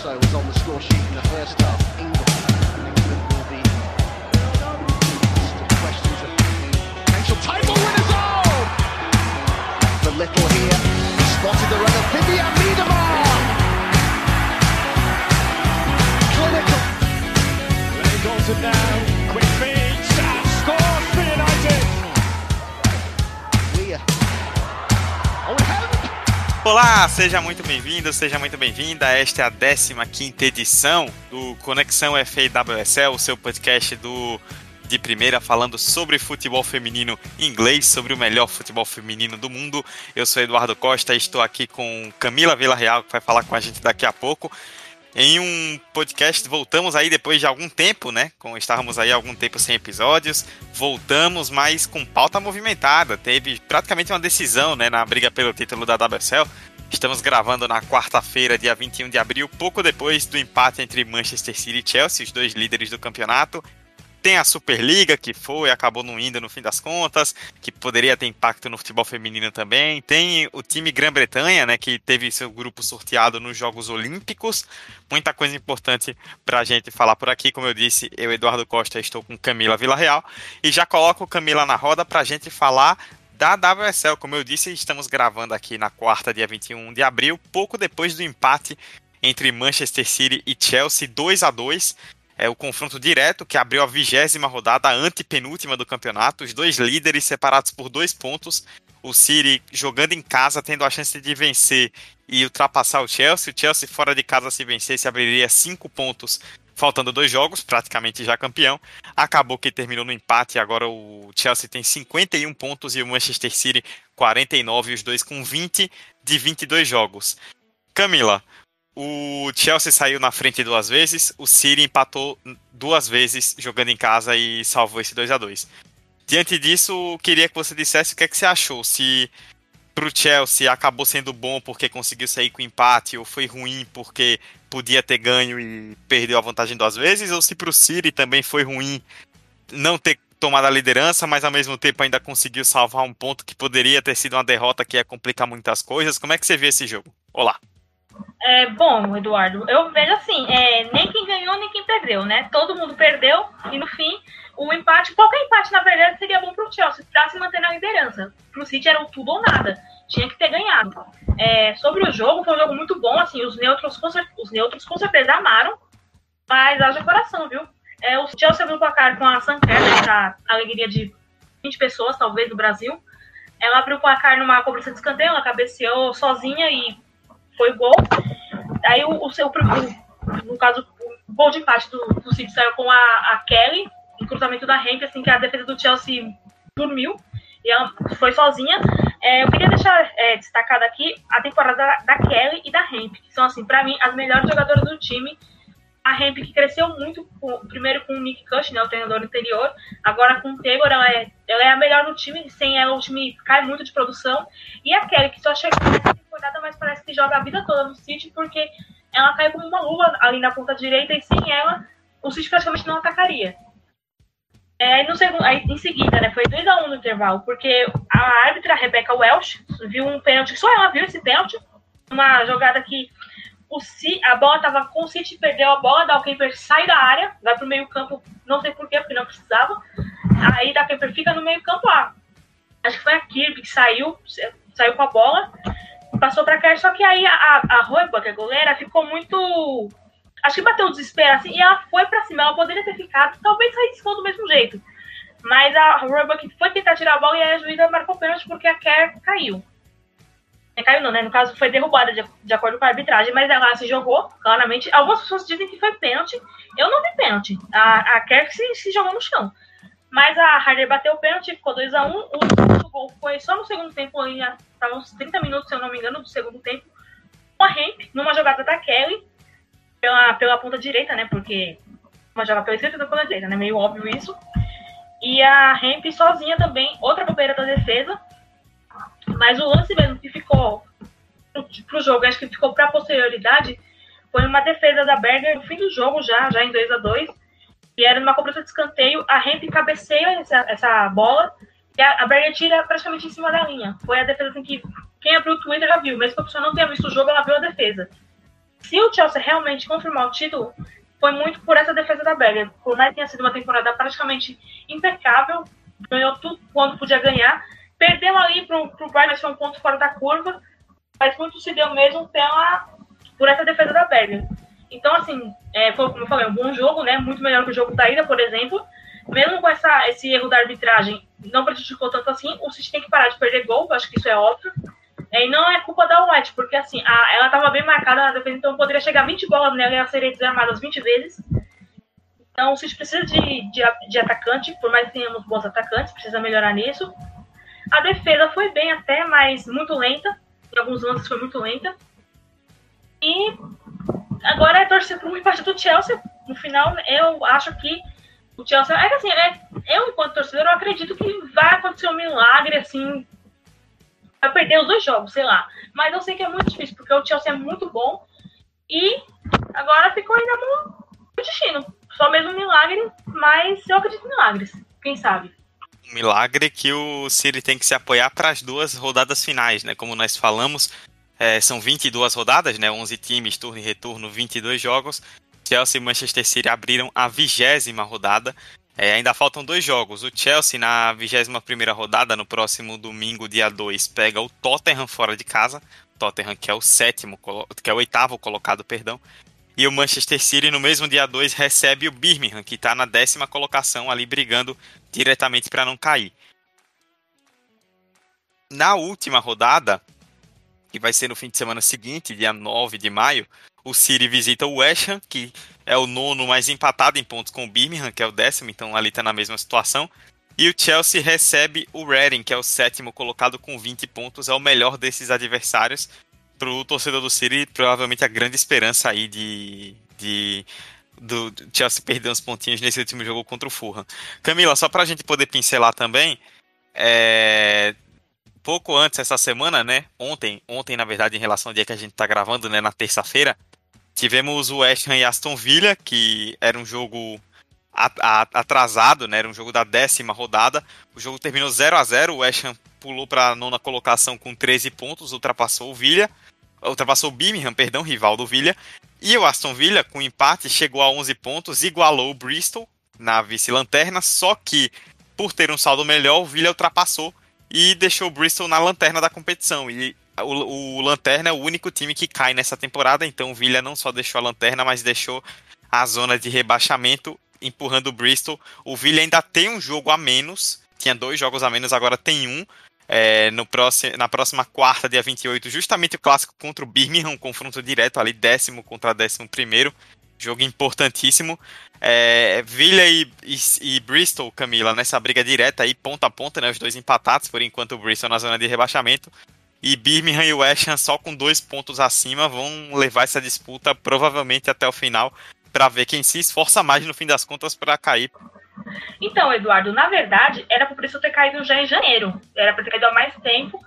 also was on the score sheet in the first half. England, England will be questions of potential title winners. Oh, the little here spotted the run of Vivian Miedemar. Clinical. Ray Dalton now, Olá, seja muito bem-vindo, seja muito bem-vinda. Esta é a 15 edição do Conexão FAWSL, o seu podcast do de primeira falando sobre futebol feminino em inglês, sobre o melhor futebol feminino do mundo. Eu sou Eduardo Costa e estou aqui com Camila Villarreal, que vai falar com a gente daqui a pouco. Em um podcast, voltamos aí depois de algum tempo, né? Com, estávamos aí algum tempo sem episódios, voltamos, mas com pauta movimentada. Teve praticamente uma decisão, né? Na briga pelo título da WSL. Estamos gravando na quarta-feira, dia 21 de abril, pouco depois do empate entre Manchester City e Chelsea, os dois líderes do campeonato. Tem a Superliga, que foi, acabou não indo no fim das contas, que poderia ter impacto no futebol feminino também. Tem o time Grã-Bretanha, né, que teve seu grupo sorteado nos Jogos Olímpicos. Muita coisa importante para a gente falar por aqui. Como eu disse, eu, Eduardo Costa, estou com Camila Villarreal. E já coloco Camila na roda para a gente falar da WSL. Como eu disse, estamos gravando aqui na quarta, dia 21 de abril, pouco depois do empate entre Manchester City e Chelsea, 2 a 2 é o confronto direto que abriu a vigésima rodada, a antepenúltima do campeonato. Os dois líderes separados por dois pontos. O City jogando em casa, tendo a chance de vencer e ultrapassar o Chelsea. O Chelsea fora de casa, se vencesse, abriria cinco pontos, faltando dois jogos, praticamente já campeão. Acabou que terminou no empate. Agora o Chelsea tem 51 pontos e o Manchester City 49, os dois com 20 de 22 jogos. Camila, o Chelsea saiu na frente duas vezes, o City empatou duas vezes jogando em casa e salvou esse 2 a 2 Diante disso, queria que você dissesse o que, é que você achou. Se pro Chelsea acabou sendo bom porque conseguiu sair com empate, ou foi ruim porque podia ter ganho e perdeu a vantagem duas vezes, ou se pro City também foi ruim não ter tomado a liderança, mas ao mesmo tempo ainda conseguiu salvar um ponto que poderia ter sido uma derrota que ia complicar muitas coisas. Como é que você vê esse jogo? Olá. É, bom, Eduardo, eu vejo assim, é, nem quem ganhou, nem quem perdeu, né? Todo mundo perdeu e no fim, o empate, qualquer empate, na verdade, seria bom pro Chelsea pra se manter na liderança. Pro City era o tudo ou nada. Tinha que ter ganhado. É, sobre o jogo, foi um jogo muito bom, assim, os neutros com, os neutros com certeza amaram, mas haja coração, viu? É, o Chelsea abriu o placar com a Sanker, essa alegria de 20 pessoas, talvez, do Brasil. Ela abriu o placar numa cobrança de escanteio, ela cabeceou sozinha e foi gol. Aí o, o seu, no caso, o gol de empate do, do City saiu com a, a Kelly, em cruzamento da Hemp, assim que a defesa do Chelsea dormiu e ela foi sozinha. É, eu queria deixar é, destacado aqui a temporada da, da, Kelly e da Hemp, que são, assim, para mim, as melhores jogadoras do time. A Hemp que cresceu muito, com, primeiro com o Nick Cush, né, o treinador anterior, agora com o Taylor, ela é, ela é a melhor no time, sem ela o time cai muito de produção. E a Kelly, que só chegou temporada, mas parece que joga a vida toda no City, porque ela cai como uma luva ali na ponta direita e sem ela, o City praticamente não atacaria. É, no segundo, aí, em seguida, né, foi 2x1 um no intervalo, porque a árbitra Rebecca Welsh viu um pênalti, só ela viu esse pênalti, uma jogada que o C, a bola estava com o City, perdeu a bola, da Kemper sai da área, vai pro meio campo, não sei porquê, porque não precisava, aí da Kemper fica no meio campo, ah, acho que foi a Kirby que saiu, saiu com a bola, passou pra cá, só que aí a, a Roiba, que é goleira, ficou muito. Acho que bateu o desespero assim, e ela foi pra cima, ela poderia ter ficado, talvez saísse do mesmo jeito. Mas a que foi tentar tirar a bola e a juíza marcou pênalti porque a Kerr caiu. É, caiu não, né? No caso, foi derrubada de, de, acordo com a arbitragem, mas ela se jogou, claramente. Algumas pessoas dizem que foi pênalti. Eu não vi pênalti. A, a Kerr se, se jogou no chão. Mas a Harder bateu o pênalti, ficou 2x1. Um, o, o gol foi só no segundo tempo, ainda estava uns 30 minutos, se eu não me engano, do segundo tempo. Com a Hemp, numa jogada da Kelly, pela, pela ponta direita, né? Porque uma jogada pela esquerda e ponta direita, né? Meio óbvio isso. E a Hemp sozinha também, outra bobeira da defesa. Mas o lance mesmo que ficou pro, pro jogo, acho que ficou pra posterioridade, foi uma defesa da Berger no fim do jogo já, já em 2 a 2 e era numa cobrança de escanteio, a Hemp cabeceia essa, essa bola e a, a Berger tira praticamente em cima da linha. Foi a defesa assim que quem abriu o Twitter já viu, mesmo que a pessoa não tenha visto o jogo, ela viu a defesa. se o Chelsea realmente confirmar o título, foi muito por essa defesa da Berger. Por mais que tenha sido uma temporada praticamente impecável, ganhou tudo quando podia ganhar, perdeu ali pro, pro Bayern, foi um ponto fora da curva, mas muito se deu mesmo pela, por essa defesa da Berger. Então, assim, é, foi, como eu falei, um bom jogo, né? Muito melhor que o jogo da ida, por exemplo. Mesmo com essa, esse erro da arbitragem, não prejudicou tanto assim. O City tem que parar de perder gol, acho que isso é óbvio. É, e não é culpa da White, porque assim, a, ela estava bem marcada na defesa, então poderia chegar 20 bolas nela e ela seria desarmada 20 vezes. Então o City precisa de, de, de atacante, por mais que tenhamos bons atacantes, precisa melhorar nisso. A defesa foi bem até, mas muito lenta. Em alguns lances foi muito lenta. E agora é torcer para um empate do Chelsea. No final, eu acho que o Chelsea. É que assim, é, eu, enquanto torcedor, eu acredito que vai acontecer um milagre, assim. Vai perder os dois jogos, sei lá. Mas eu sei que é muito difícil, porque o Chelsea é muito bom. E agora ficou ainda no, no destino. Só mesmo milagre, mas eu acredito em milagres. Quem sabe? Milagre que o City tem que se apoiar para as duas rodadas finais, né? Como nós falamos, é, são 22 rodadas, né? 11 times, turno e retorno, 22 jogos. Chelsea e Manchester City abriram a vigésima rodada. É, ainda faltam dois jogos. O Chelsea, na 21 rodada, no próximo domingo, dia 2, pega o Tottenham fora de casa. Tottenham, que é o sétimo, que é o oitavo colocado, perdão. E o Manchester City, no mesmo dia 2, recebe o Birmingham, que está na décima colocação, ali brigando diretamente para não cair. Na última rodada, que vai ser no fim de semana seguinte, dia 9 de maio, o City visita o West Ham, que é o nono mais empatado em pontos com o Birmingham, que é o décimo, então ali está na mesma situação. E o Chelsea recebe o Reading, que é o sétimo colocado com 20 pontos, é o melhor desses adversários. Para o torcedor do City, provavelmente a grande esperança aí de, de do Chelsea perder uns pontinhos nesse último jogo contra o Fulham. Camila, só para a gente poder pincelar também, é, pouco antes essa semana, né? Ontem, ontem na verdade, em relação ao dia que a gente tá gravando, né, na terça-feira, tivemos o West Ham e Aston Villa, que era um jogo atrasado, né? Era um jogo da décima rodada. O jogo terminou 0 a 0 o West Ham pulou para nona colocação com 13 pontos, ultrapassou o Villa, ultrapassou o Birmingham, perdão, rival do Villa. E o Aston Villa, com empate, chegou a 11 pontos, igualou o Bristol na vice-lanterna, só que por ter um saldo melhor, o Villa ultrapassou e deixou o Bristol na lanterna da competição. E o, o Lanterna é o único time que cai nessa temporada, então o Villa não só deixou a lanterna, mas deixou a zona de rebaixamento, empurrando o Bristol. O Villa ainda tem um jogo a menos, tinha dois jogos a menos, agora tem um. É, no próximo, na próxima quarta, dia 28, justamente o clássico contra o Birmingham, um confronto direto ali, décimo contra décimo primeiro. Jogo importantíssimo. É, Villa e, e, e, Bristol, Camila, nessa briga direta aí, ponta a ponta, né? Os dois empatados, por enquanto o Bristol na zona de rebaixamento. E Birmingham e West Ham só com dois pontos acima vão levar essa disputa provavelmente até o final para ver quem se esforça mais no fim das contas para cair. Então, Eduardo, na verdade, era para o Bristol ter caído já em janeiro. Era para ter caído há mais tempo.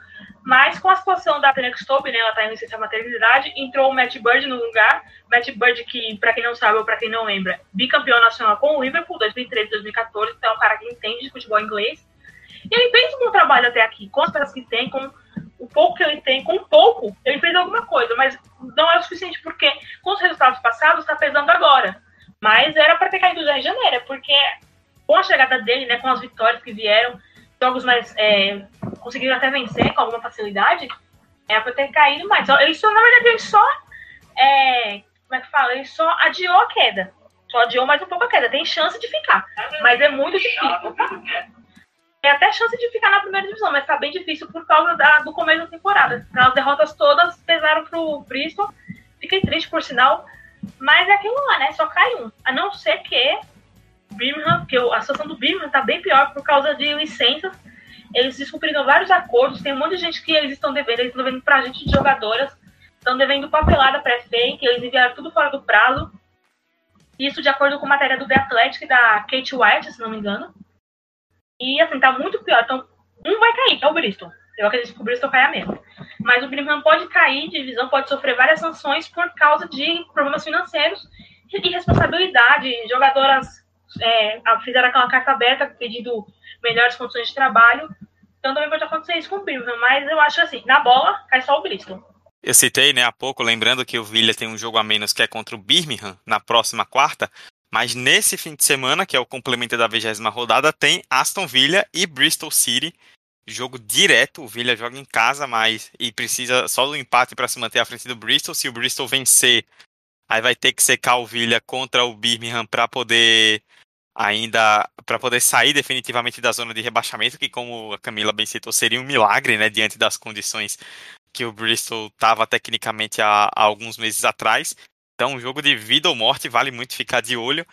Mas com a situação da Phoenix Toby, né, ela está em licença maternidade, entrou o Matt Bird no lugar. Matt Bird, que, para quem não sabe ou para quem não lembra, bicampeão nacional com o Liverpool 2013 2014, então é um cara que entende de futebol inglês. E ele fez um bom trabalho até aqui, com as peças que tem, com o pouco que ele tem, com pouco, ele fez alguma coisa, mas não é o suficiente, porque com os resultados passados está pesando agora. Mas era para ter caído já em janeiro, porque com a chegada dele, né, com as vitórias que vieram, jogos mais. É, conseguiram até vencer com alguma facilidade, é pra ter caído mais. Ele só, na verdade, ele só. É, como é que fala? Ele só adiou a queda. Só adiou mais um pouco a queda. Tem chance de ficar. Mas é muito difícil. Tem até chance de ficar na primeira divisão, mas tá bem difícil por causa da, do começo da temporada. As derrotas todas pesaram pro Bristol. Fiquei triste, por sinal. Mas é aquilo lá, né? Só cai um. A não ser que Birmingham, porque a situação do Birmingham está bem pior por causa de licenças. Eles descumpriram vários acordos, tem um monte de gente que eles estão devendo, eles estão devendo para gente de jogadoras, estão devendo papelada pré-fake, eles enviaram tudo fora do prazo. Isso de acordo com matéria do The Athletic da Kate White, se não me engano. E assim, tá muito pior. Então, um vai cair, que é o Bristol. Eu acredito que o Bristol caia mesmo. Mas o Birmingham pode cair, divisão pode sofrer várias sanções por causa de problemas financeiros e responsabilidade. Jogadoras é, fizeram aquela carta aberta pedindo melhores condições de trabalho. Então também pode acontecer isso com o Birmingham. Mas eu acho assim, na bola, cai só o Bristol. Eu citei, né, há pouco, lembrando que o Villa tem um jogo a menos que é contra o Birmingham na próxima quarta, mas nesse fim de semana, que é o complemento da vigésima rodada, tem Aston Villa e Bristol City, jogo direto. O Villa joga em casa, mas e precisa só do empate para se manter à frente do Bristol. Se o Bristol vencer, aí vai ter que secar o Villa contra o Birmingham para poder ainda para poder sair definitivamente da zona de rebaixamento, que como a Camila bem citou, seria um milagre, né, diante das condições que o Bristol estava tecnicamente há, há, alguns meses atrás. Então, um jogo de vida ou morte, vale muito ficar de olho.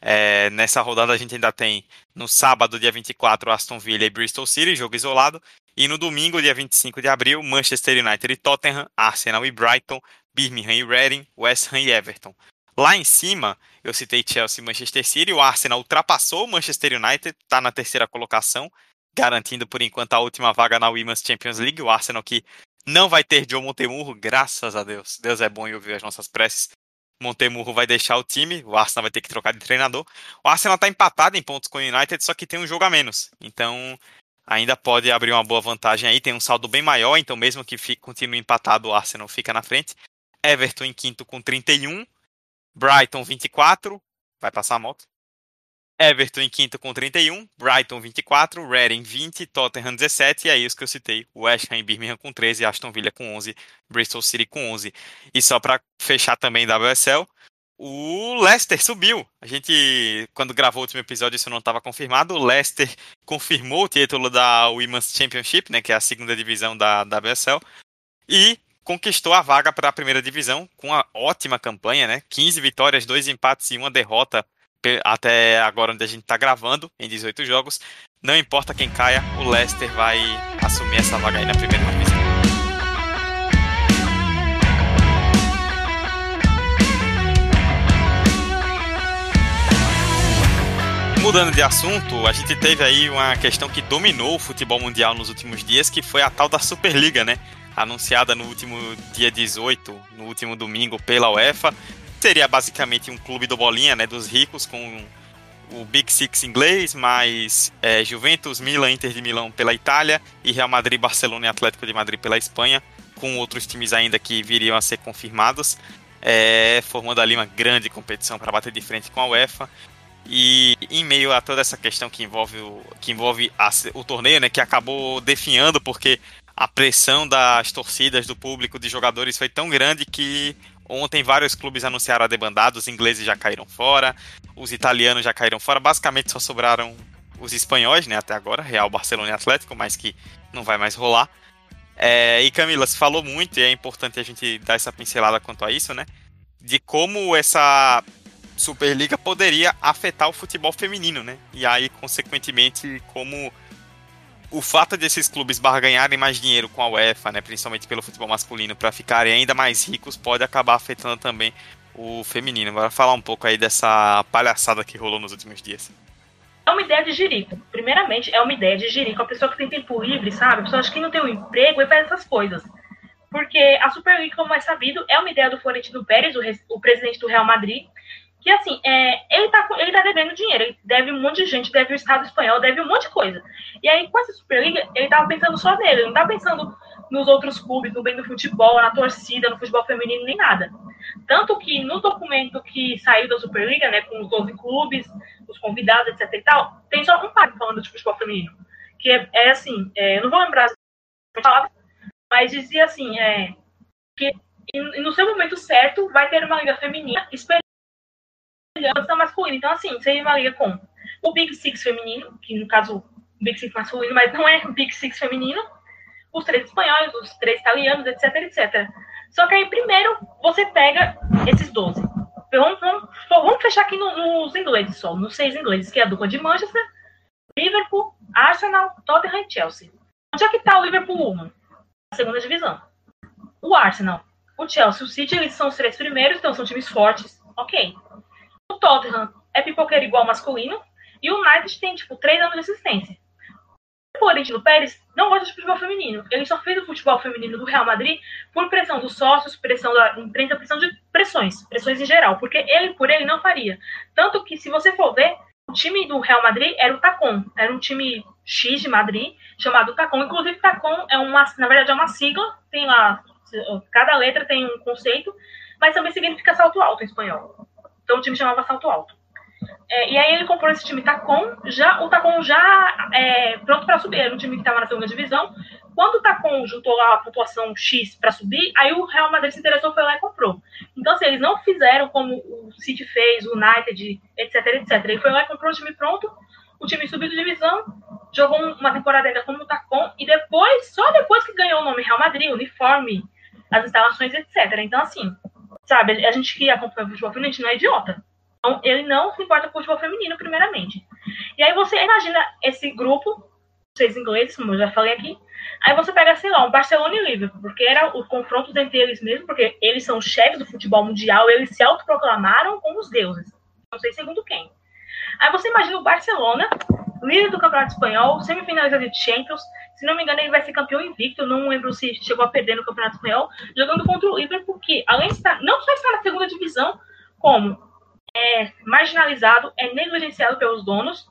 É, nessa rodada a gente ainda tem no sábado, dia 24, Aston Villa e Bristol City, jogo isolado. E no domingo, dia 25 de abril, Manchester United e Tottenham, Arsenal e Brighton, Birmingham e Reading, West Ham e Everton. Lá em cima, eu citei Chelsea e Manchester City. O Arsenal ultrapassou o Manchester United, está na terceira colocação, garantindo por enquanto a última vaga na Women's Champions League. O Arsenal que não vai ter Joe Montemurro, graças a Deus. Deus é bom e ouviu as nossas preces. Montemurro vai deixar o time, o Arsenal vai ter que trocar de treinador. O Arsenal está empatado em pontos com o United, só que tem um jogo a menos. Então, ainda pode abrir uma boa vantagem aí. Tem um saldo bem maior, então mesmo que fique, continue empatado, o Arsenal fica na frente. Everton em quinto com 31. Brighton 24, vai passar a moto. Everton em quinto com 31, Brighton 24, Reading 20, Tottenham 17 e aí os que eu citei, West Ham e Birmingham com 13, Aston Villa com 11, Bristol City com 11. E só para fechar também WSL, o Leicester subiu. A gente, quando gravou o último episódio, isso não estava confirmado. O Leicester confirmou o título da Women's Championship, né, que é a segunda divisão da WSL, e conquistou a vaga para a primeira divisão com uma ótima campanha, né? 15 vitórias, 2 empates e uma derrota até agora onde a gente está gravando, em 18 jogos. Não importa quem caia, o Leicester vai assumir essa vaga aí na primeira divisão. Mudando de assunto, a gente teve aí uma questão que dominou o futebol mundial nos últimos dias, que foi a tal da Superliga, né? Anunciada no último dia 18, no último domingo, pela UEFA, seria basicamente um clube do bolinha, né, dos ricos, com o Big Six inglês, mais é, Juventus, Milan, Inter de Milão pela Itália e Real Madrid, Barcelona e Atlético de Madrid pela Espanha, com outros times ainda que viriam a ser confirmados, é, formando ali uma grande competição para bater de frente com a UEFA. E em meio a toda essa questão que envolve o, que envolve a, o torneio, né, que acabou definhando porque a pressão das torcidas, do público, de jogadores foi tão grande que Ontem vários clubes anunciaram a debandada, os ingleses já caíram fora, os italianos já caíram fora, basicamente só sobraram os espanhóis, né, até agora, Real, Barcelona e Atlético, mas que não vai mais rolar. É, e Camila, se falou muito, e é importante a gente dar essa pincelada quanto a isso, né, de como essa Superliga poderia afetar o futebol feminino, né, e aí, consequentemente, como o fato de esses clubes barganharem mais dinheiro com a UEFA, né, principalmente pelo futebol masculino, para ficarem ainda mais ricos, pode acabar afetando também o feminino. Agora falar um pouco aí dessa palhaçada que rolou nos últimos dias. É uma ideia de jirico. Primeiramente, é uma ideia de jirico. A pessoa que tem tempo livre, sabe? A pessoa que não tem um emprego e faz essas coisas. Porque a Superliga, como é sabido, é uma ideia do Florentino Pérez, o, o presidente do Real Madrid, que assim, é, ele, tá, ele tá devendo dinheiro, ele deve um monte de gente, deve o Estado espanhol, deve um monte de coisa. E aí, com essa Superliga, ele tava pensando só nele, ele não tava pensando nos outros clubes, no bem do futebol, na torcida, no futebol feminino, nem nada. Tanto que no documento que saiu da Superliga, né, com os 12 clubes, os convidados, etc e tal, tem só um parágrafo falando de futebol feminino. Que é, é assim, é, não vou lembrar as palavras, mas dizia assim, é, que no seu momento certo vai ter uma liga feminina liderança masculina. Então, assim, uma liga com o Big Six feminino, que no caso, o Big Six masculino, mas não é o Big Six feminino, os três espanhóis, os três italianos, etc, etc. Só que aí, primeiro, você pega esses 12. Vamos, vamos, vamos fechar aqui no, nos ingleses só, nos seis ingleses, que é a dupla de Manchester, Liverpool, Arsenal, Tottenham e Chelsea. Onde é que está o Liverpool 1? Na segunda divisão. O Arsenal, o Chelsea, o City, eles são os três primeiros, então são times fortes. Ok. O Tottenham é pipoqueiro igual masculino. E o United tem, tipo, três anos de assistência. O Florentino Pérez não gosta de futebol feminino. Ele só fez o futebol feminino do Real Madrid por pressão dos sócios, pressão da imprensa, pressão de pressões, pressões em geral, porque ele por ele não faria. Tanto que, se você for ver, o time do Real Madrid era o Tacon, era um time X de Madrid chamado Tacon. Inclusive, Tacon é uma, na verdade, é uma sigla, tem lá cada letra tem um conceito, mas também significa salto alto em espanhol. Então o time chamava salto alto. É, e aí ele comprou esse time Tacon, já, o Tacon já é, pronto para subir, era um time que estava na segunda divisão. Quando o Tacon juntou lá a pontuação X para subir, aí o Real Madrid se interessou, foi lá e comprou. Então, assim, eles não fizeram como o City fez, o United, etc, etc. Ele foi lá e comprou o time pronto, o time subiu de divisão, jogou uma temporada ainda como Tacon, e depois, só depois que ganhou o nome Real Madrid, uniforme, as instalações, etc. Então, assim, sabe, a gente que acompanha o futebol feminino, a gente não é idiota. Então, ele não se importa com o futebol feminino, primeiramente. E aí você imagina esse grupo, vocês ingleses, como eu já falei aqui, aí você pega, sei lá, um Barcelona e Liverpool, porque era o confronto entre eles mesmo, porque eles são chefes do futebol mundial, eles se autoproclamaram como os deuses. Não sei segundo quem. Aí você imagina o Barcelona, líder do Campeonato Espanhol, semifinalista de Champions, se não me engano, ele vai ser campeão invicto. Não lembro se chegou a perder no Campeonato Espanhol, jogando contra o Liverpool, que além de estar, não só está na segunda divisão, como é marginalizado, é negligenciado pelos donos,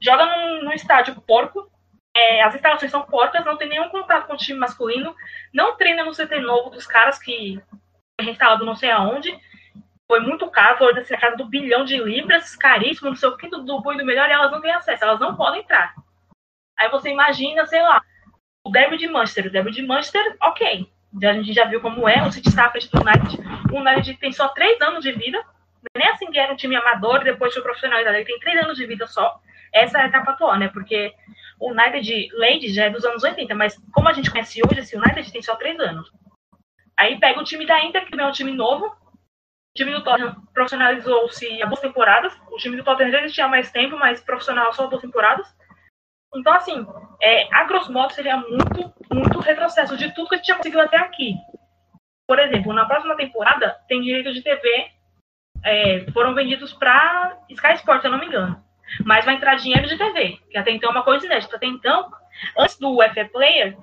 joga num, num estádio porco, é, as instalações são porcas, não tem nenhum contato com o time masculino, não treina no CT novo dos caras que foi reinstalado não sei aonde, foi muito caro, foi assim, a casa do bilhão de libras, caríssimo, não sei o que, do bom e do melhor, e elas não têm acesso, elas não podem entrar. Aí você imagina, sei lá, o derby de Manchester, o derby de Manchester, ok, a gente já viu como é, o City está frente do United, o United tem só três anos de vida, nem assim que era um time amador, depois foi profissionalizado. Ele tem três anos de vida só. Essa é a etapa atual, né? Porque o United Ladies já é dos anos 80, mas como a gente conhece hoje, esse United tem só três anos. Aí pega o time da Inter, que é um time novo. Time do Tottenham profissionalizou-se há duas temporadas. O time do Tottenham já há mais tempo, mas profissional só duas temporadas. Então, assim, é, a grosso modo seria muito, muito retrocesso de tudo que a gente tinha conseguido até aqui. Por exemplo, na próxima temporada tem direito de TV é, foram vendidos para Sky Sports, se eu não me engano. Mas vai entrar dinheiro de TV, que até então é uma coisa inédita. Até então, antes do FA Player,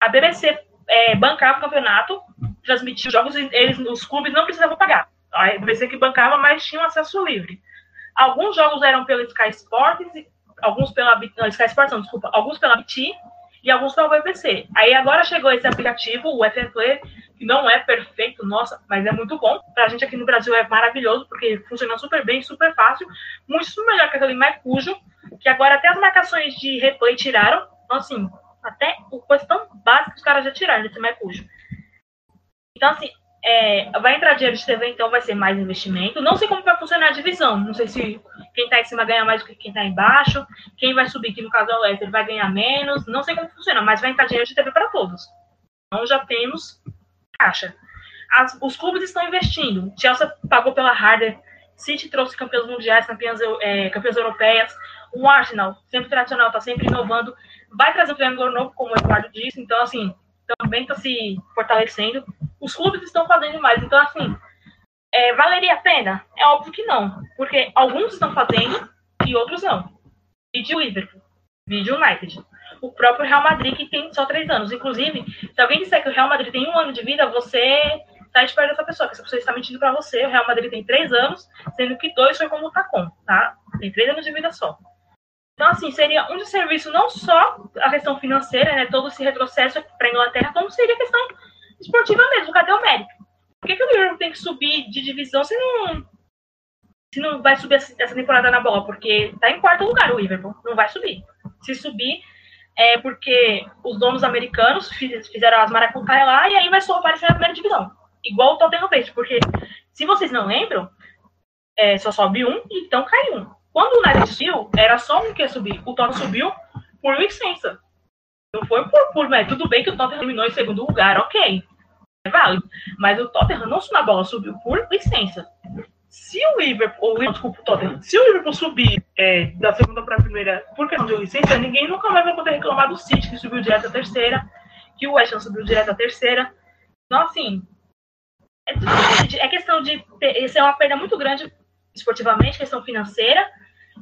a BBC é, bancava o campeonato, transmitia os jogos, eles, os clubes não precisavam pagar. A BBC que bancava, mas tinha um acesso livre. Alguns jogos eram pelo Sky Sports, alguns pela não, Sky Sports, não, desculpa, alguns pela BT e alguns pela BBC. Aí agora chegou esse aplicativo, o FA Player, que não é perfeito, nossa, mas é muito bom. Pra gente aqui no Brasil é maravilhoso, porque funciona super bem, super fácil, muito melhor que aquele MyCujo, que agora até as marcações de replay tiraram. Então, assim, até o coisa tão básica os caras já tiraram desse MyCujo. Então, assim, é, vai entrar dinheiro de TV, então vai ser mais investimento. Não sei como vai funcionar a divisão. Não sei se quem está em cima ganha mais do que quem está embaixo. Quem vai subir, que no caso é o Leicester, vai ganhar menos. Não sei como funciona, mas vai entrar dinheiro de TV para todos. Então já temos caixa. As, os clubes estão investindo. Chelsea pagou pela Harder, City trouxe campeões mundiais, campeãs, é, europeias. O Arsenal, sempre tradicional, está sempre inovando. Vai trazer um treinador novo, como o Eduardo disse. Então, assim, também está se fortalecendo. Os clubes estão fazendo mais. Então, assim, é, valeria a pena? É óbvio que não. Porque alguns estão fazendo e outros não. Vídeo Liverpool, vídeo United o próprio Real Madrid, que tem só três anos. Inclusive, se alguém disser que o Real Madrid tem um ano de vida, você tá esperto dessa pessoa, que essa pessoa está mentindo para você. O Real Madrid tem três anos, sendo que dois foi como o Tacom, tá? Tem três anos de vida só. Então, assim, seria um desserviço não só a questão financeira, né? Todo esse retrocesso para a Inglaterra, como seria a questão esportiva mesmo. Cadê o mérito? Por que, que o Liverpool tem que subir de divisão se não, se não vai subir essa temporada na bola? Porque tá em quarto lugar o Liverpool, não vai subir. Se subir, é porque os donos americanos fizeram as maracutaia lá e aí vai só aparecer na primeira divisão. Igual o Tottenham fez, porque se vocês não lembram, é, só sobe um, então cai um. Quando o United subiu, era só um que ia subir. O Tottenham subiu por licença. Não foi por, por mas tudo bem que o Tottenham terminou em segundo lugar, ok. É válido. Mas o Tottenham não subiu na bola, subiu por licença se o Liverpool, ou, desculpa, o Tottenham, se o Liverpool subir é, da segunda para a primeira por questão de licença, ninguém nunca mais vai poder reclamar do City, que subiu direto à terceira, que o West Ham subiu direto à terceira. Então, assim, é, é questão de. Isso é uma perda muito grande esportivamente, questão financeira,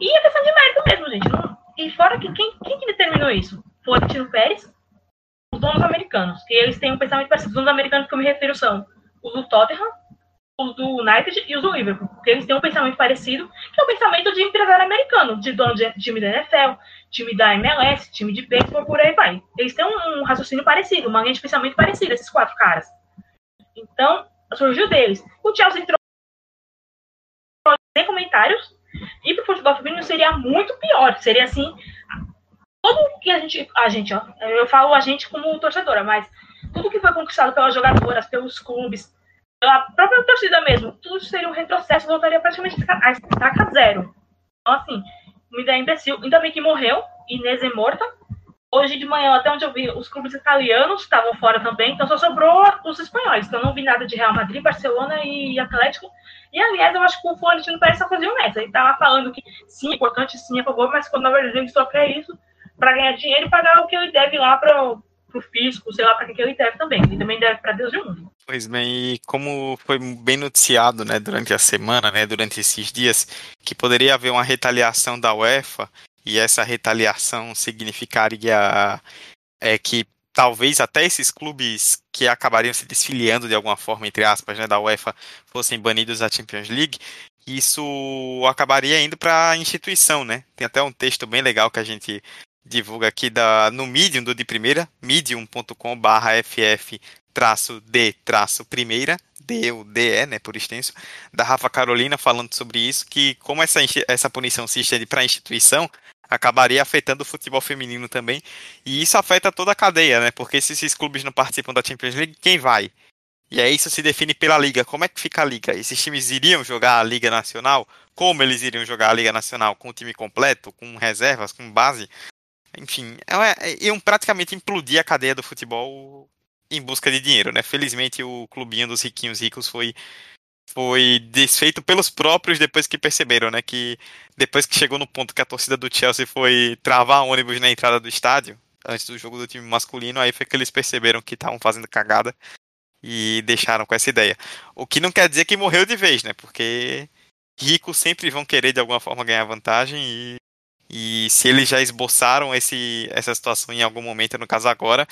e é questão de mérito mesmo, gente. Não, e fora que quem, quem que determinou isso? Foi o Tino Pérez, os donos americanos, que eles têm um pensamento parecido. Os donos americanos que eu me refiro são os do Tottenham, os do United e os do Liverpool, porque eles têm um pensamento parecido, que é o pensamento de empresário americano, de dono de time da NFL, time da MLS, time de beisebol, por aí vai. Eles têm um, um raciocínio parecido, uma linha de pensamento parecida, esses quatro caras. Então, surgiu deles. O Chelsea entrou sem comentários. E pro futebol feminino seria muito pior. Seria assim. Tudo que a gente. A gente, ó. Eu falo a gente como torcedora, mas tudo que foi conquistado pelas jogadoras, pelos clubes, pela própria torcida mesmo, tudo seria um retrocesso, voltaria praticamente a estaca zero. Então, assim, uma ideia imbecil. Ainda bem que morreu, Inês é morta. Hoje de manhã, até onde eu vi, os clubes italianos estavam fora também, então só sobrou os espanhóis. Então não vi nada de Real Madrid, Barcelona e Atlético. E aliás, eu acho que o Florentino parece estar fazendo nessa. Ele estava falando que sim, é importante, sim, é favor, mas quando na verdade ele só quer isso para ganhar dinheiro e pagar o que ele deve lá para o fisco, sei lá para que ele deve também. Ele também deve para Deus e o mundo. Pois bem, e como foi bem noticiado né, durante a semana, né, durante esses dias, que poderia haver uma retaliação da UEFA e essa retaliação significaria é, que talvez até esses clubes que acabariam se desfiliando de alguma forma, entre aspas, né, da UEFA, fossem banidos da Champions League, isso acabaria indo para a instituição, né? Tem até um texto bem legal que a gente divulga aqui da, no Medium do de primeira, medium.com barra ff traço D primeira, D o DE, né, por extenso, da Rafa Carolina falando sobre isso, que como essa, essa punição se estende para a instituição, acabaria afetando o futebol feminino também. E isso afeta toda a cadeia, né? Porque se esses clubes não participam da Champions League, quem vai? E aí isso se define pela liga. Como é que fica a liga? Esses times iriam jogar a Liga Nacional? Como eles iriam jogar a Liga Nacional? Com o time completo? Com reservas? Com base? Enfim, é, é, iam praticamente implodir a cadeia do futebol em busca de dinheiro, né? Felizmente o clubinho dos riquinhos ricos foi foi desfeito pelos próprios depois que perceberam, né? Que depois que chegou no ponto que a torcida do Chelsea foi travar ônibus na entrada do estádio, antes do jogo do time masculino, aí foi que eles perceberam que estavam fazendo cagada e deixaram com essa ideia. O que não quer dizer que morreu de vez, né? Porque ricos sempre vão querer de alguma forma ganhar vantagem e, e se eles já esboçaram esse, essa situação em algum momento, no caso agora,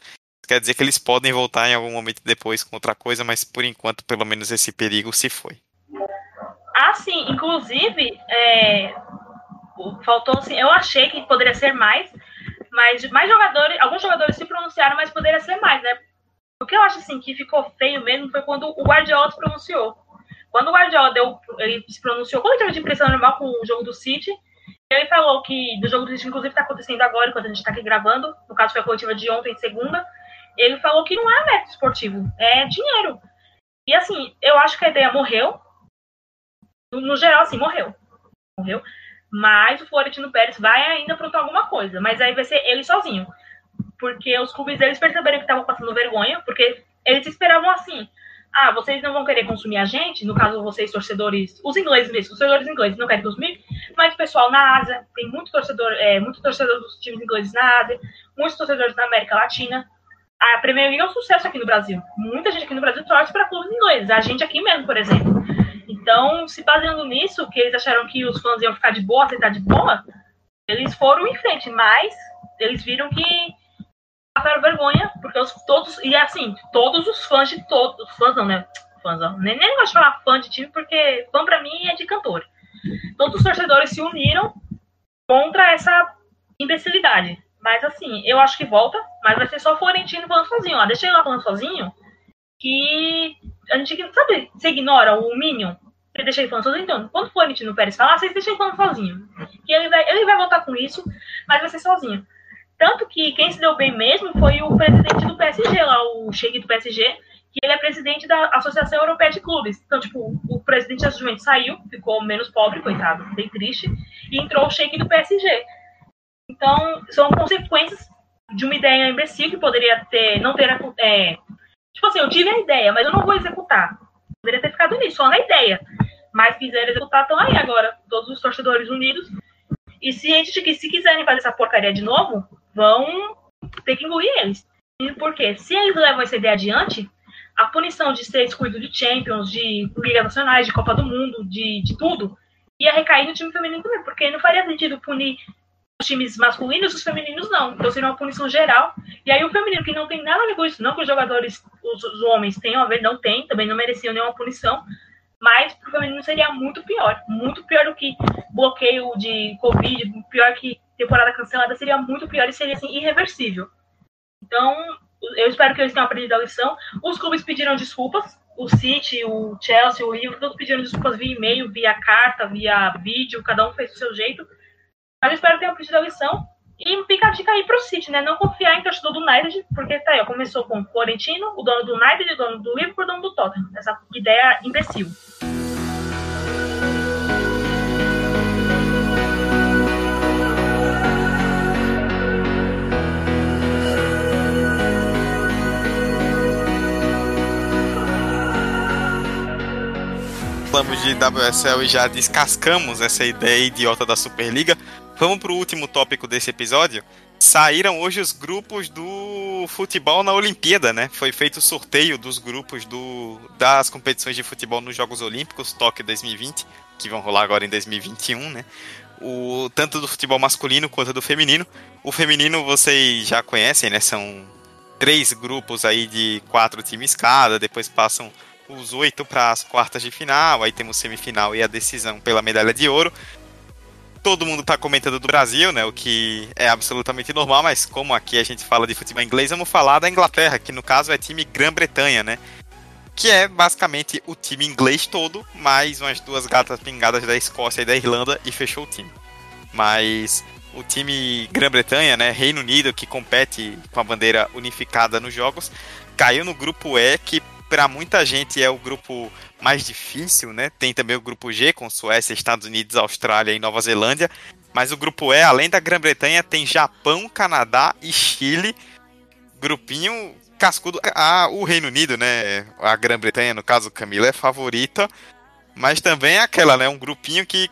quer dizer que eles podem voltar em algum momento depois com outra coisa, mas por enquanto, pelo menos esse perigo se foi. Ah, sim. Inclusive, é, faltou assim, eu achei que poderia ser mais, mas mais jogadores, alguns jogadores se pronunciaram, mas poderia ser mais, né? O que eu acho assim que ficou feio mesmo foi quando o Guardiola se pronunciou. Quando o Guardiola deu, ele se pronunciou coletiva de imprensa normal com o jogo do City, ele falou que do jogo do City, inclusive, está acontecendo agora, enquanto a gente está aqui gravando. No caso, foi a coletiva de ontem, segunda ele falou que não é método esportivo, é dinheiro. E assim, eu acho que a ideia morreu. No geral, assim, morreu. Morreu. Mas o Florentino Pérez vai ainda aprontar alguma coisa. Mas aí vai ser ele sozinho. Porque os clubes deles perceberam que estavam passando vergonha, porque eles esperavam assim. Ah, vocês não vão querer consumir a gente, no caso vocês torcedores, os ingleses mesmo, os torcedores ingleses não querem consumir, mas o pessoal na Ásia, tem muito torcedor, é, muito torcedor dos times ingleses na Ásia, muitos torcedores na América Latina, a Premier League é um sucesso aqui no Brasil. Muita gente aqui no Brasil torce para clubes ingleses. A gente aqui mesmo, por exemplo. Então, se baseando nisso, que eles acharam que os fãs iam ficar de boa, aceitar de boa, eles foram em frente, mas eles viram que passaram vergonha, porque os, todos, e assim, todos os fãs de todos, fãs não, né? Fãs, não, nem, nem gosto de falar fã de time, porque fã pra mim é de cantor. Todos os torcedores se uniram contra essa imbecilidade. Mas assim, eu acho que volta, mas vai ser só o Florentino falando sozinho. Ó, deixa ele lá falando sozinho, que a gente, sabe, você ignora o Minion, você deixa ele falando sozinho. Então, quando o Florentino Pérez falar, vocês deixam ele falando sozinho. Que ele vai, ele vai voltar com isso, mas vai ser sozinho. Tanto que quem se deu bem mesmo foi o presidente do PSG, lá, o Sheik do PSG, que ele é presidente da Associação Europeia de Clubes. Então, tipo, o presidente da Juventus saiu, ficou menos pobre, coitado, bem triste, e entrou o Sheik do PSG. Então, são consequências de uma ideia imbecil que poderia ter, não ter. É, tipo assim, eu tive a ideia, mas eu não vou executar. Poderia ter ficado nisso, só na ideia. Mas quiseram executar, estão aí agora, todos os torcedores unidos. E cientes de que se quiserem fazer essa porcaria de novo, vão ter que engolir eles. E por quê? Se eles levam essa ideia adiante, a punição de ser excluído de Champions, de Liga Nacionais, de Copa do Mundo, de, de tudo, ia recair no time feminino também, porque não faria sentido punir os times masculinos e os femininos não. Então seria uma punição geral. E aí o feminino, que não tem nada a ver com isso, não que os jogadores, os, os homens tenham a ver, não tem, também não mereciam nenhuma punição. Mas pro feminino seria muito pior. Muito pior do que bloqueio de Covid, pior que temporada cancelada, seria muito pior e seria assim, irreversível. Então, eu espero que eles tenham aprendido a lição. Os clubes pediram desculpas, o City, o Chelsea, o Liverpool, todos pediram desculpas via e-mail, via carta, via vídeo, cada um fez do seu jeito. Mas eu espero que tenham pedido a lição. E fica a dica aí pro City, né? Não confiar em torcedor do United, porque tá aí, ó, começou com o Florentino, o dono do United, o dono do Liverpool, o dono do Tottenham. Essa ideia imbecil. Falamos de WSL e já descascamos essa ideia idiota da Superliga, vamos para o último tópico desse episódio. Saíram hoje os grupos do futebol na Olimpíada, né? Foi feito o sorteio dos grupos do, das competições de futebol nos Jogos Olímpicos, Tóquio 2020, que vão rolar agora em 2021, né? O, tanto do futebol masculino quanto do feminino. O feminino vocês já conhecem, né? São três grupos aí de quatro times cada, depois passam os oito para as quartas de final, aí temos semifinal e a decisão pela medalha de ouro. Todo mundo está comentando do Brasil, né? O que é absolutamente normal, mas como aqui a gente fala de futebol inglês, vamos falar da Inglaterra, que no caso é time Grã-Bretanha, né? Que é basicamente o time inglês todo, mais umas duas gatas pingadas da Escócia e da Irlanda e fechou o time. Mas o time Grã-Bretanha, né, Reino Unido, que compete com a bandeira unificada nos jogos, caiu no grupo E, que para muita gente é o grupo mais difícil, né? Tem também o grupo G com Suécia, Estados Unidos, Austrália e Nova Zelândia. Mas o grupo E, além da Grã-Bretanha, tem Japão, Canadá e Chile. Grupinho cascudo. Ah, o Reino Unido, né? A Grã-Bretanha, no caso, Camila, é favorita. Mas também é aquela, né? Um grupinho que.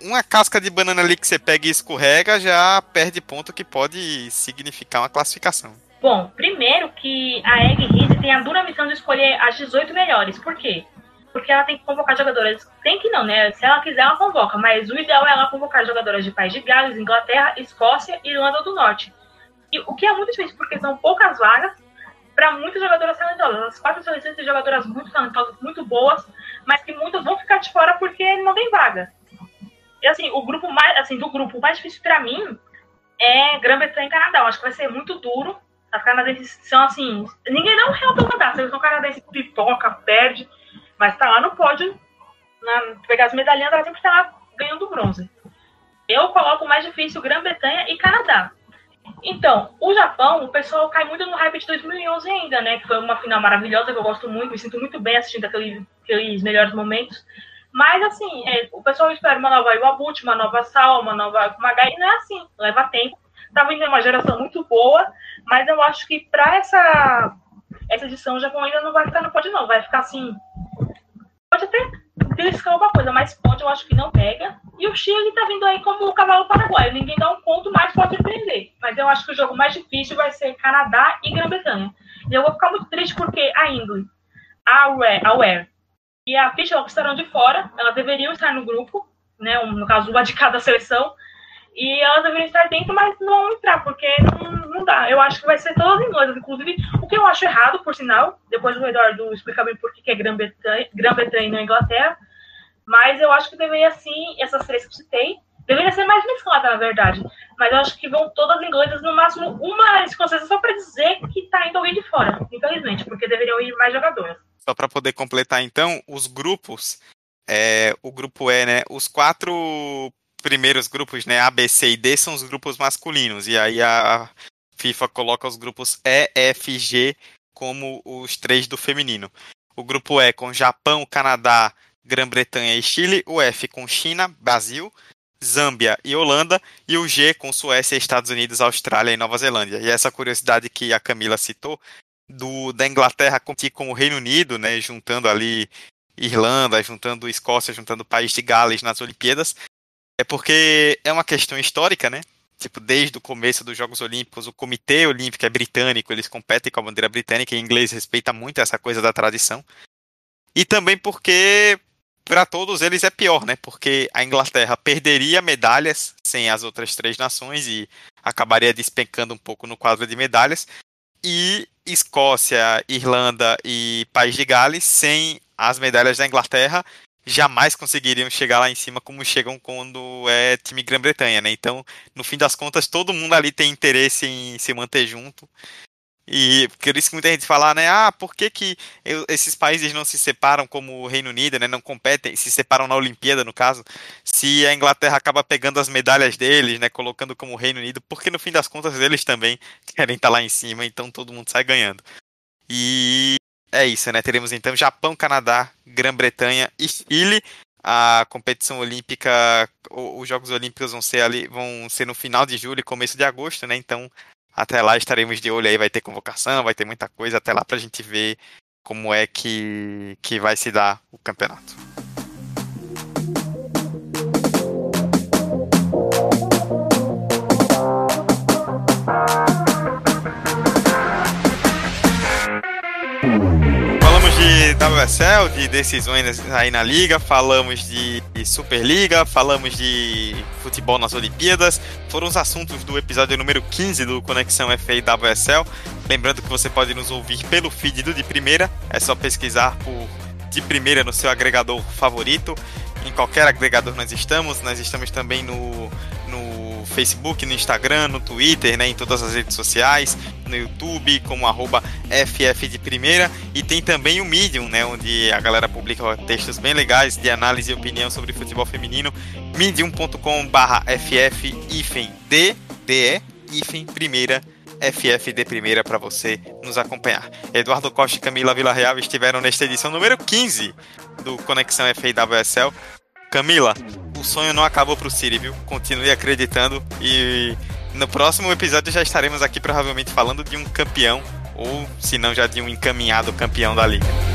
Uma casca de banana ali que você pega e escorrega já perde ponto que pode significar uma classificação. Bom, primeiro que a Egg Rizzi tem a dura missão de escolher as 18 melhores. Por quê? Porque ela tem que convocar jogadoras. Tem que não, né? Se ela quiser, ela convoca. Mas o ideal é ela convocar jogadoras de País de Gales, Inglaterra, Escócia e Irlanda do Norte. E o que é muito difícil, porque são poucas vagas para muitas jogadoras talentosas. As quatro seleções têm jogadoras muito talentosas, muito boas, mas que muitas vão ficar de fora porque não tem vaga. E assim, o grupo mais, assim, do grupo mais difícil para mim é Grã-Bretanha e Canadá. Eu acho que vai ser muito duro. As canadenses são assim. Ninguém dá um real pra mandar. A seleção canadense pipoca, perde, mas tá lá no pódio. Na, pegar as medalhinhas, ela sempre tá lá ganhando bronze. Eu coloco mais difícil Grã-Bretanha e Canadá. Então, o Japão, o pessoal cai muito no hype de 2011 ainda, né? Que foi uma final maravilhosa, que eu gosto muito, me sinto muito bem assistindo aqueles, aqueles melhores momentos. Mas, assim, é, o pessoal espera uma nova Iwabuchi, uma nova Sal, uma nova Magai, não é assim, leva tempo. Tá vindo uma geração muito boa, mas eu acho que para essa, essa edição Japão ainda não vai ficar no pódio, não. Vai ficar assim. Pode até beliscar alguma coisa, mas pode eu acho que não pega. E o Chile tá vindo aí como o cavalo paraguaio. Ninguém dá um ponto, mas pode surpreender. Mas eu acho que o jogo mais difícil vai ser Canadá e Grã-Bretanha. E eu vou ficar muito triste porque a Ingrid, a Ware, a Ware e a Fishlock estarão de fora. Elas deveriam estar no grupo, né? No caso, uma de cada seleção. E elas deveriam estar dentro, mas não vão entrar, porque não, não dá. Eu acho que vai ser todas inglesas, inclusive, o que eu acho errado, por sinal, depois o Eduardo explicar bem por que é Grã-Bretanha Grã e não Inglaterra, mas eu acho que deveria sim, essas três que eu citei, deveria ser mais mesclada, na verdade. Mas eu acho que vão todas inglesas, no máximo uma escocesa, só para dizer que está indo alguém de fora, infelizmente, porque deveriam ir mais jogadoras. Só para poder completar, então, os grupos, é, o grupo E, né, os quatro primeiros grupos, né, A, B, C e D, são os grupos masculinos. E aí a FIFA coloca os grupos E, F, G como os três do feminino. O grupo E com Japão, Canadá, Grã-Bretanha e Chile. O F com China, Brasil, Zâmbia e Holanda. E o G com Suécia, Estados Unidos, Austrália e Nova Zelândia. E essa curiosidade que a Camila citou, do, da Inglaterra com o Reino Unido, né, juntando ali Irlanda, juntando Escócia, juntando o país de Gales nas Olimpíadas, é porque é uma questão histórica, né? Tipo, desde o começo dos Jogos Olímpicos, o Comitê Olímpico é britânico, eles competem com a bandeira britânica, e inglês respeita muito essa coisa da tradição. E também porque, para todos eles, é pior, né? Porque a Inglaterra perderia medalhas sem as outras três nações e acabaria despencando um pouco no quadro de medalhas. E Escócia, Irlanda e País de Gales sem as medalhas da Inglaterra jamais conseguiriam chegar lá em cima como chegam quando é time Grã-Bretanha, né? Então, no fim das contas, todo mundo ali tem interesse em se manter junto. E por isso que muita gente fala, né? Ah, por que, que eu, esses países não se separam como o Reino Unido, né? Não competem, se separam na Olimpíada, no caso. Se a Inglaterra acaba pegando as medalhas deles, né? Colocando como Reino Unido, porque no fim das contas eles também querem estar lá em cima, então todo mundo sai ganhando. E é isso, né? Teremos então Japão, Canadá, Grã-Bretanha e Chile. A competição olímpica, os Jogos Olímpicos vão ser ali, vão ser no final de julho e começo de agosto, né? Então até lá estaremos de olho aí, vai ter convocação, vai ter muita coisa até lá para a gente ver como é que, que vai se dar o campeonato. WSL, de decisões aí na liga, falamos de Superliga, falamos de futebol nas Olimpíadas. Foram os assuntos do episódio número 15 do Conexão e WSL. Lembrando que você pode nos ouvir pelo feed do De Primeira, é só pesquisar por De Primeira no seu agregador favorito. Em qualquer agregador nós estamos, nós estamos também no, no Facebook, no Instagram, no Twitter, né, em todas as redes sociais, no YouTube, como arroba FF de primeira, e tem também o Medium, né, onde a galera publica textos bem legais de análise e opinião sobre futebol feminino, medium.com barra FF D, hífen primeira, FF de primeira para você nos acompanhar. Eduardo Costa e Camila Villarreal estiveram nesta edição número 15 do Conexão FAWSL. Camila, o sonho não acabou pro Siri, viu? Continue acreditando e no próximo episódio já estaremos aqui provavelmente falando de um campeão ou se não já de um encaminhado campeão da liga.